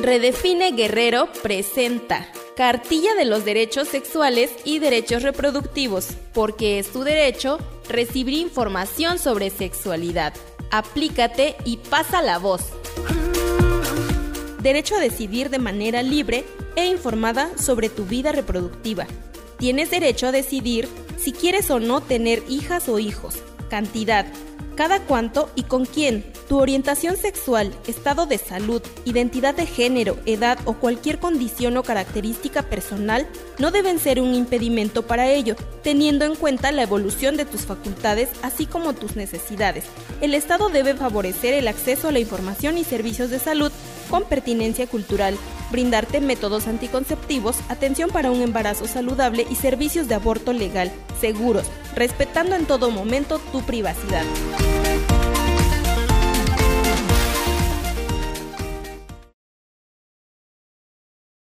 Redefine Guerrero presenta Cartilla de los Derechos Sexuales y Derechos Reproductivos, porque es tu derecho recibir información sobre sexualidad. Aplícate y pasa la voz. Derecho a decidir de manera libre e informada sobre tu vida reproductiva. Tienes derecho a decidir si quieres o no tener hijas o hijos, cantidad, cada cuánto y con quién. Tu orientación sexual, estado de salud, identidad de género, edad o cualquier condición o característica personal no deben ser un impedimento para ello, teniendo en cuenta la evolución de tus facultades así como tus necesidades. El Estado debe favorecer el acceso a la información y servicios de salud con pertinencia cultural, brindarte métodos anticonceptivos, atención para un embarazo saludable y servicios de aborto legal, seguros, respetando en todo momento tu privacidad.